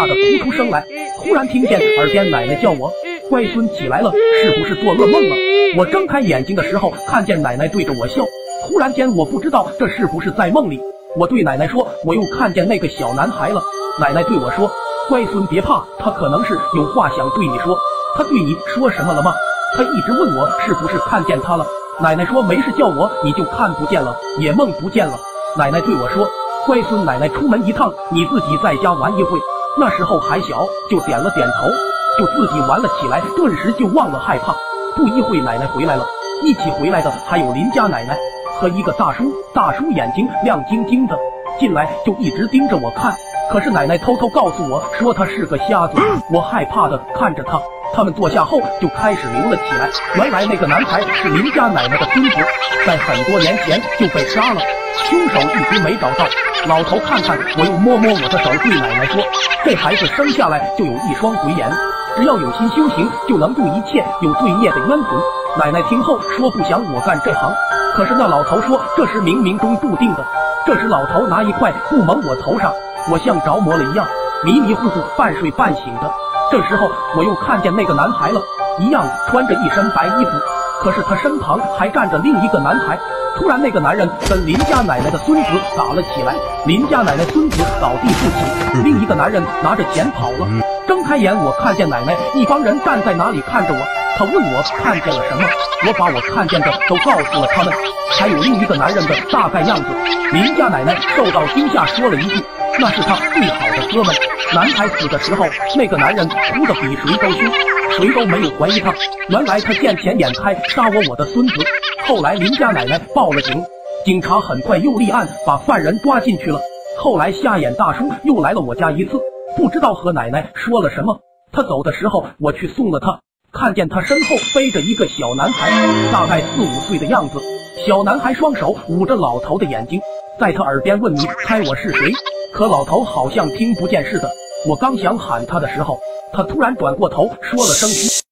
吓得哭出声来。突然听见耳边奶奶叫我：“乖孙起来了，是不是做噩梦了？”我睁开眼睛的时候，看见奶奶对着我笑。突然间，我不知道这是不是在梦里。我对奶奶说：“我又看见那个小男孩了。”奶奶对我说：“乖孙别怕，他可能是有话想对你说。他对你说什么了吗？他一直问我是不是看见他了。”奶奶说：“没事，叫我你就看不见了，也梦不见了。”奶奶对我说：“乖孙，奶奶出门一趟，你自己在家玩一会。”那时候还小，就点了点头，就自己玩了起来，顿时就忘了害怕。不一会，奶奶回来了，一起回来的还有邻家奶奶和一个大叔。大叔眼睛亮晶晶的，进来就一直盯着我看。可是奶奶偷偷告诉我说他是个瞎子。我害怕的看着他。他们坐下后就开始流了起来。原来那个男孩是邻家奶奶的孙子，在很多年前就被杀了，凶手一直没找到。老头看看我，又摸摸我的手，对奶奶说：“这孩子生下来就有一双鬼眼，只要有心修行，就能度一切有罪孽的冤魂。”奶奶听后说：“不想我干这行。”可是那老头说：“这是冥冥中注定的。”这时老头拿一块布蒙我头上，我像着魔了一样，迷迷糊糊、半睡半醒的。这时候我又看见那个男孩了，一样穿着一身白衣服，可是他身旁还站着另一个男孩。突然，那个男人跟林家奶奶的孙子打了起来，林家奶奶孙子倒地不起，另一个男人拿着钱跑了。睁开眼，我看见奶奶一帮人站在哪里看着我。他问我看见了什么，我把我看见的都告诉了他们，还有另一个男人的大概样子。林家奶奶受到惊吓，说了一句：“那是他最好的哥们。”男孩死的时候，那个男人哭得比谁都凶，谁都没有怀疑他。原来他见钱眼开，杀我我的孙子。后来邻家奶奶报了警，警察很快又立案，把犯人抓进去了。后来瞎眼大叔又来了我家一次，不知道和奶奶说了什么。他走的时候，我去送了他，看见他身后背着一个小男孩，大概四五岁的样子。小男孩双手捂着老头的眼睛，在他耳边问：“你猜我是谁？”可老头好像听不见似的。我刚想喊他的时候，他突然转过头说了声嘘。